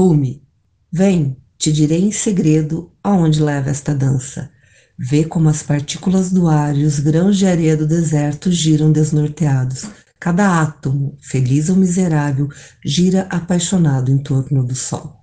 Rumi, vem, te direi em segredo aonde leva esta dança. Vê como as partículas do ar e os grãos de areia do deserto giram desnorteados. Cada átomo, feliz ou miserável, gira apaixonado em torno do sol.